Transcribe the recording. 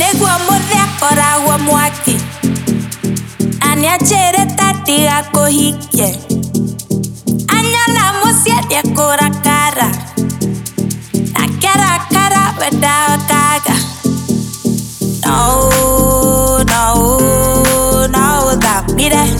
nĩguo mũthĩ akoragwo mwaki. Na nĩanjĩrĩte ndigakũhikie anyona mũciĩ nĩekũrakara na kĩarakara wendakaga no no no thamire manake